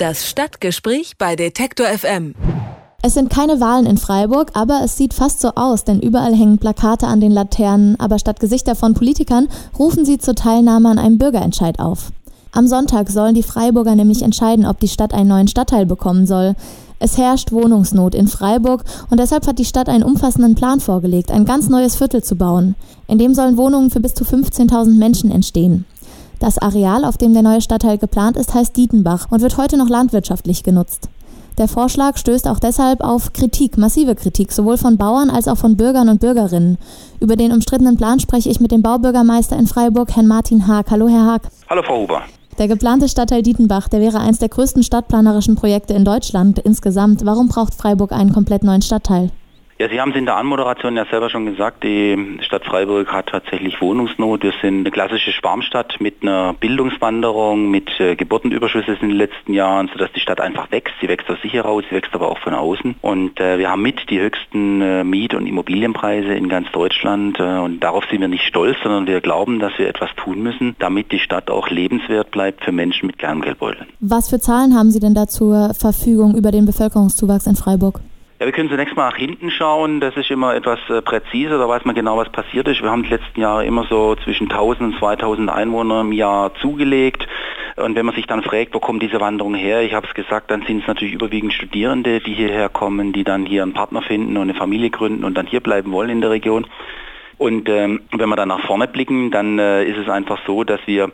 Das Stadtgespräch bei Detektor FM. Es sind keine Wahlen in Freiburg, aber es sieht fast so aus, denn überall hängen Plakate an den Laternen, aber statt Gesichter von Politikern rufen sie zur Teilnahme an einem Bürgerentscheid auf. Am Sonntag sollen die Freiburger nämlich entscheiden, ob die Stadt einen neuen Stadtteil bekommen soll. Es herrscht Wohnungsnot in Freiburg und deshalb hat die Stadt einen umfassenden Plan vorgelegt, ein ganz neues Viertel zu bauen. In dem sollen Wohnungen für bis zu 15.000 Menschen entstehen. Das Areal, auf dem der neue Stadtteil geplant ist, heißt Dietenbach und wird heute noch landwirtschaftlich genutzt. Der Vorschlag stößt auch deshalb auf Kritik, massive Kritik, sowohl von Bauern als auch von Bürgern und Bürgerinnen. Über den umstrittenen Plan spreche ich mit dem Baubürgermeister in Freiburg, Herrn Martin Haag. Hallo, Herr Haag. Hallo, Frau Huber. Der geplante Stadtteil Dietenbach, der wäre eines der größten stadtplanerischen Projekte in Deutschland insgesamt. Warum braucht Freiburg einen komplett neuen Stadtteil? Ja, Sie haben es in der Anmoderation ja selber schon gesagt, die Stadt Freiburg hat tatsächlich Wohnungsnot. Wir sind eine klassische Schwarmstadt mit einer Bildungswanderung, mit äh, Geburtenüberschüssen in den letzten Jahren, sodass die Stadt einfach wächst. Sie wächst aus sich heraus, sie wächst aber auch von außen. Und äh, wir haben mit die höchsten äh, Miet- und Immobilienpreise in ganz Deutschland. Äh, und darauf sind wir nicht stolz, sondern wir glauben, dass wir etwas tun müssen, damit die Stadt auch lebenswert bleibt für Menschen mit kleinem Geldbeutel. Was für Zahlen haben Sie denn da zur Verfügung über den Bevölkerungszuwachs in Freiburg? Ja, wir können zunächst mal nach hinten schauen. Das ist immer etwas äh, präziser. Da weiß man genau, was passiert ist. Wir haben die letzten Jahre immer so zwischen 1000 und 2000 Einwohner im Jahr zugelegt. Und wenn man sich dann fragt, wo kommt diese Wanderung her? Ich habe es gesagt, dann sind es natürlich überwiegend Studierende, die hierher kommen, die dann hier einen Partner finden und eine Familie gründen und dann hier bleiben wollen in der Region. Und ähm, wenn wir dann nach vorne blicken, dann äh, ist es einfach so, dass wir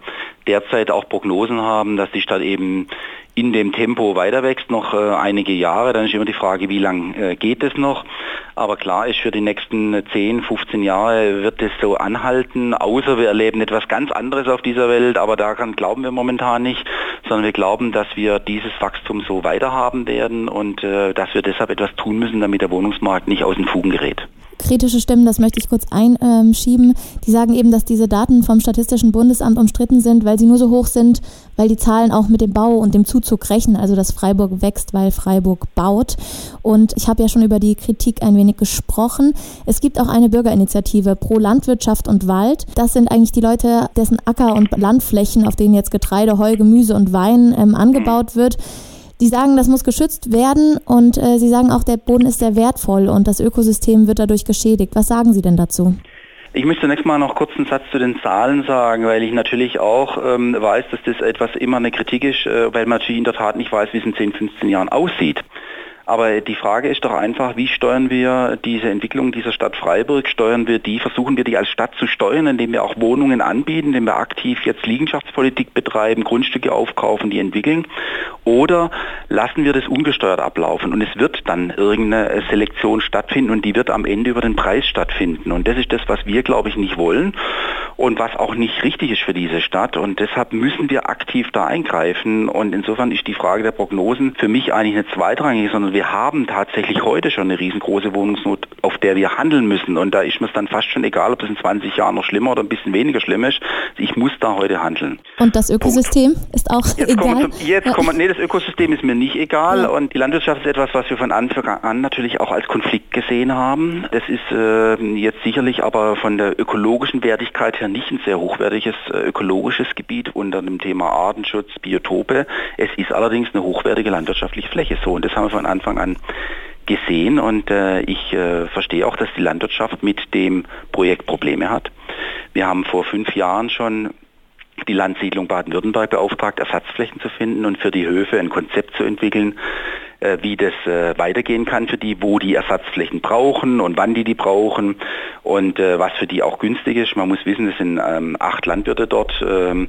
derzeit auch Prognosen haben, dass die Stadt eben in dem Tempo weiter wächst, noch äh, einige Jahre. Dann ist immer die Frage, wie lang äh, geht es noch. Aber klar ist, für die nächsten 10, 15 Jahre wird es so anhalten, außer wir erleben etwas ganz anderes auf dieser Welt. Aber daran glauben wir momentan nicht, sondern wir glauben, dass wir dieses Wachstum so weiterhaben werden und äh, dass wir deshalb etwas tun müssen, damit der Wohnungsmarkt nicht aus den Fugen gerät kritische Stimmen, das möchte ich kurz einschieben, die sagen eben, dass diese Daten vom Statistischen Bundesamt umstritten sind, weil sie nur so hoch sind, weil die Zahlen auch mit dem Bau und dem Zuzug rechnen, also dass Freiburg wächst, weil Freiburg baut. Und ich habe ja schon über die Kritik ein wenig gesprochen. Es gibt auch eine Bürgerinitiative pro Landwirtschaft und Wald. Das sind eigentlich die Leute, dessen Acker- und Landflächen, auf denen jetzt Getreide, Heu, Gemüse und Wein ähm, angebaut wird, die sagen, das muss geschützt werden und äh, sie sagen auch, der Boden ist sehr wertvoll und das Ökosystem wird dadurch geschädigt. Was sagen Sie denn dazu? Ich möchte zunächst mal noch kurz einen Satz zu den Zahlen sagen, weil ich natürlich auch ähm, weiß, dass das etwas immer eine Kritik ist, äh, weil man natürlich in der Tat nicht weiß, wie es in 10, 15 Jahren aussieht. Aber die Frage ist doch einfach, wie steuern wir diese Entwicklung dieser Stadt Freiburg? Steuern wir die, versuchen wir die als Stadt zu steuern, indem wir auch Wohnungen anbieten, indem wir aktiv jetzt Liegenschaftspolitik betreiben, Grundstücke aufkaufen, die entwickeln? Oder lassen wir das ungesteuert ablaufen und es wird dann irgendeine Selektion stattfinden und die wird am Ende über den Preis stattfinden. Und das ist das, was wir, glaube ich, nicht wollen und was auch nicht richtig ist für diese Stadt. Und deshalb müssen wir aktiv da eingreifen. Und insofern ist die Frage der Prognosen für mich eigentlich nicht zweitrangig, sondern wir haben tatsächlich heute schon eine riesengroße Wohnungsnot, auf der wir handeln müssen. Und da ist mir es dann fast schon egal, ob es in 20 Jahren noch schlimmer oder ein bisschen weniger schlimm ist. Ich muss da heute handeln. Und das Ökosystem Punkt. ist auch jetzt egal? Zum, jetzt kommen, nee, das Ökosystem ist mir nicht egal. Ja. Und die Landwirtschaft ist etwas, was wir von Anfang an natürlich auch als Konflikt gesehen haben. Das ist äh, jetzt sicherlich aber von der ökologischen Wertigkeit her nicht ein sehr hochwertiges äh, ökologisches Gebiet unter dem Thema Artenschutz, Biotope. Es ist allerdings eine hochwertige landwirtschaftliche Fläche so. Und das haben wir von Anfang an gesehen und äh, ich äh, verstehe auch, dass die Landwirtschaft mit dem Projekt Probleme hat. Wir haben vor fünf Jahren schon die Landsiedlung Baden-Württemberg beauftragt, Ersatzflächen zu finden und für die Höfe ein Konzept zu entwickeln, wie das äh, weitergehen kann für die, wo die Ersatzflächen brauchen und wann die die brauchen und äh, was für die auch günstig ist. Man muss wissen, es sind ähm, acht Landwirte dort. Ähm,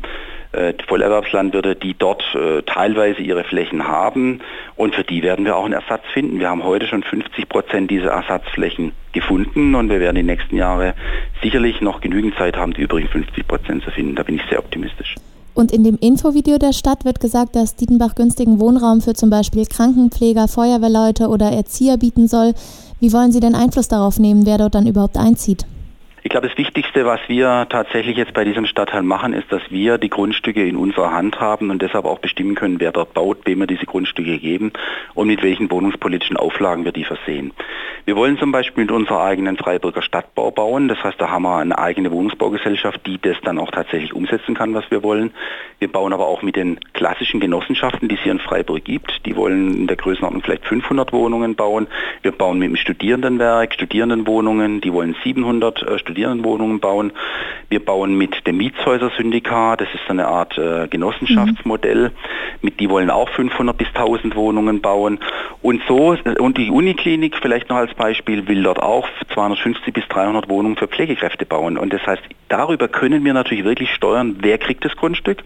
äh, Vollerwerbslandwirte, die dort äh, teilweise ihre Flächen haben und für die werden wir auch einen Ersatz finden. Wir haben heute schon 50 Prozent dieser Ersatzflächen gefunden und wir werden die nächsten Jahre sicherlich noch genügend Zeit haben, die übrigen 50 Prozent zu finden. Da bin ich sehr optimistisch. Und in dem Infovideo der Stadt wird gesagt, dass Dietenbach günstigen Wohnraum für zum Beispiel Krankenpfleger, Feuerwehrleute oder Erzieher bieten soll. Wie wollen Sie denn Einfluss darauf nehmen, wer dort dann überhaupt einzieht? Ich glaube, das Wichtigste, was wir tatsächlich jetzt bei diesem Stadtteil machen, ist, dass wir die Grundstücke in unserer Hand haben und deshalb auch bestimmen können, wer dort baut, wem wir diese Grundstücke geben und mit welchen wohnungspolitischen Auflagen wir die versehen. Wir wollen zum Beispiel mit unserer eigenen Freiburger Stadtbau bauen. Das heißt, da haben wir eine eigene Wohnungsbaugesellschaft, die das dann auch tatsächlich umsetzen kann, was wir wollen. Wir bauen aber auch mit den klassischen Genossenschaften, die es hier in Freiburg gibt. Die wollen in der Größenordnung vielleicht 500 Wohnungen bauen. Wir bauen mit dem Studierendenwerk Studierendenwohnungen. Die wollen 700 äh, Studierendenwohnungen bauen. Wir bauen mit dem Mietshäuser-Syndikat, das ist eine Art äh, Genossenschaftsmodell, mit die wollen auch 500 bis 1000 Wohnungen bauen. Und so, und die Uniklinik vielleicht noch als Beispiel will dort auch 250 bis 300 Wohnungen für Pflegekräfte bauen. Und das heißt, darüber können wir natürlich wirklich steuern, wer kriegt das Grundstück,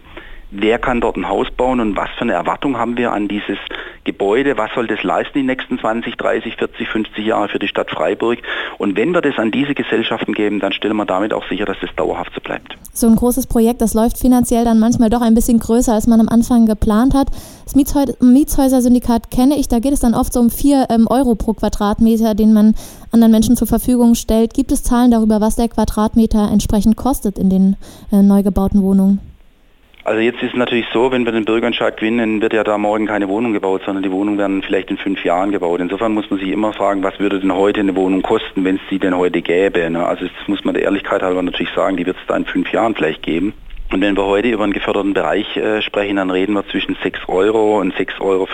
wer kann dort ein Haus bauen und was für eine Erwartung haben wir an dieses Gebäude, was soll das leisten die nächsten 20, 30, 40, 50 Jahre für die Stadt Freiburg. Und wenn wir das an diese Gesellschaften geben, dann stellen wir damit auch sicher, dass das dauerhaft so bleibt. So ein großes Projekt, das läuft finanziell dann manchmal doch ein bisschen größer, als man am Anfang geplant hat. Das Mietshäuser-Syndikat kenne ich, da geht es dann oft so um 4 ähm, Euro pro Quadratmeter, den man anderen Menschen zur Verfügung stellt. Gibt es Zahlen darüber, was der Quadratmeter entsprechend kostet in den äh, neu gebauten Wohnungen? Also jetzt ist es natürlich so, wenn wir den Bürgerentscheid gewinnen, wird ja da morgen keine Wohnung gebaut, sondern die Wohnungen werden vielleicht in fünf Jahren gebaut. Insofern muss man sich immer fragen, was würde denn heute eine Wohnung kosten, wenn es sie denn heute gäbe. Ne? Also das muss man der Ehrlichkeit halber natürlich sagen, die wird es da in fünf Jahren vielleicht geben. Und wenn wir heute über einen geförderten Bereich äh, sprechen, dann reden wir zwischen 6 Euro und 6,50 Euro,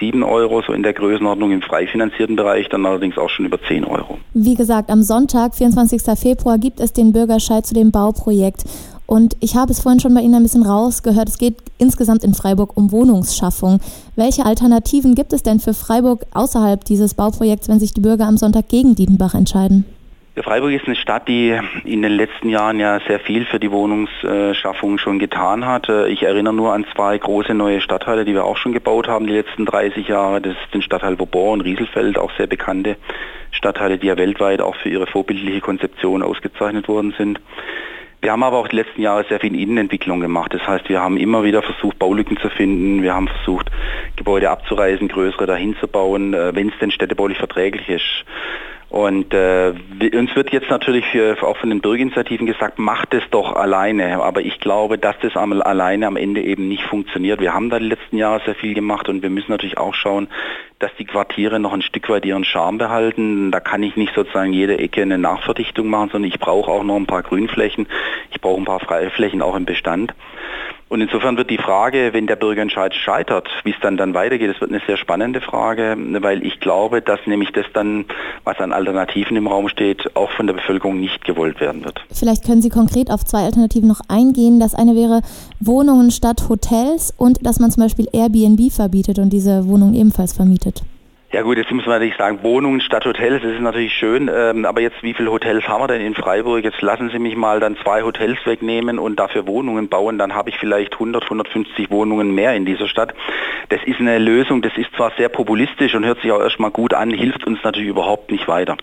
7 Euro, so in der Größenordnung im frei finanzierten Bereich, dann allerdings auch schon über 10 Euro. Wie gesagt, am Sonntag, 24. Februar, gibt es den Bürgerscheid zu dem Bauprojekt. Und ich habe es vorhin schon bei Ihnen ein bisschen rausgehört, es geht insgesamt in Freiburg um Wohnungsschaffung. Welche Alternativen gibt es denn für Freiburg außerhalb dieses Bauprojekts, wenn sich die Bürger am Sonntag gegen Dietenbach entscheiden? Freiburg ist eine Stadt, die in den letzten Jahren ja sehr viel für die Wohnungsschaffung schon getan hat. Ich erinnere nur an zwei große neue Stadtteile, die wir auch schon gebaut haben die letzten 30 Jahre. Das ist den Stadtteil Vauban und Rieselfeld, auch sehr bekannte Stadtteile, die ja weltweit auch für ihre vorbildliche Konzeption ausgezeichnet worden sind. Wir haben aber auch die letzten Jahre sehr viel Innenentwicklung gemacht. Das heißt, wir haben immer wieder versucht, Baulücken zu finden. Wir haben versucht, Gebäude abzureißen, größere dahin zu bauen, äh, wenn es denn städtebaulich verträglich ist. Und äh, uns wird jetzt natürlich für, auch von den Bürgerinitiativen gesagt, macht es doch alleine. Aber ich glaube, dass das alleine am Ende eben nicht funktioniert. Wir haben da die letzten Jahre sehr viel gemacht und wir müssen natürlich auch schauen, dass die Quartiere noch ein Stück weit ihren Charme behalten. Da kann ich nicht sozusagen jede Ecke eine Nachverdichtung machen, sondern ich brauche auch noch ein paar Grünflächen. Ich brauche ein paar freie Flächen auch im Bestand. Und insofern wird die Frage, wenn der Bürgerentscheid scheitert, wie es dann dann weitergeht, das wird eine sehr spannende Frage, weil ich glaube, dass nämlich das dann, was an Alternativen im Raum steht, auch von der Bevölkerung nicht gewollt werden wird. Vielleicht können Sie konkret auf zwei Alternativen noch eingehen. Das eine wäre Wohnungen statt Hotels und dass man zum Beispiel Airbnb verbietet und diese Wohnungen ebenfalls vermietet. Ja gut, jetzt muss man natürlich sagen, Wohnungen statt Hotels, das ist natürlich schön, ähm, aber jetzt wie viele Hotels haben wir denn in Freiburg? Jetzt lassen Sie mich mal dann zwei Hotels wegnehmen und dafür Wohnungen bauen, dann habe ich vielleicht 100, 150 Wohnungen mehr in dieser Stadt. Das ist eine Lösung, das ist zwar sehr populistisch und hört sich auch erstmal gut an, hilft uns natürlich überhaupt nicht weiter.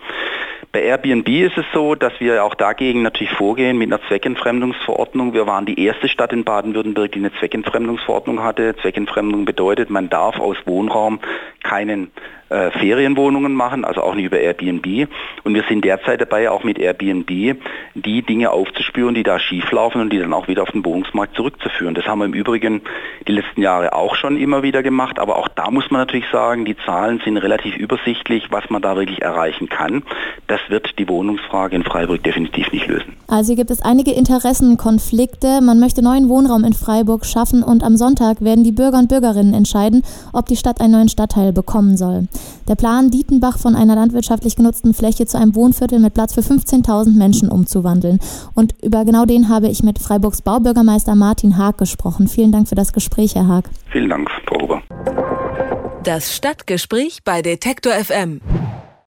Bei Airbnb ist es so, dass wir auch dagegen natürlich vorgehen mit einer Zweckentfremdungsverordnung. Wir waren die erste Stadt in Baden-Württemberg, die eine Zweckentfremdungsverordnung hatte. Zweckentfremdung bedeutet, man darf aus Wohnraum keinen äh, Ferienwohnungen machen, also auch nicht über Airbnb. Und wir sind derzeit dabei, auch mit Airbnb die Dinge aufzuspüren, die da schieflaufen und die dann auch wieder auf den Wohnungsmarkt zurückzuführen. Das haben wir im Übrigen die letzten Jahre auch schon immer wieder gemacht, aber auch da muss man natürlich sagen, die Zahlen sind relativ übersichtlich, was man da wirklich erreichen kann. Das wird die Wohnungsfrage in Freiburg definitiv nicht lösen. Also hier gibt es einige Interessenkonflikte. Man möchte neuen Wohnraum in Freiburg schaffen und am Sonntag werden die Bürger und Bürgerinnen entscheiden, ob die Stadt einen neuen Stadtteil bekommen soll. Der Plan, Dietenbach von einer landwirtschaftlich genutzten Fläche zu einem Wohnviertel mit Platz für 15.000 Menschen umzuwandeln. Und über genau den habe ich mit Freiburgs Baubürgermeister Martin Haag gesprochen. Vielen Dank für das Gespräch, Herr Haag. Vielen Dank, Frau Huber. Das Stadtgespräch bei Detektor FM.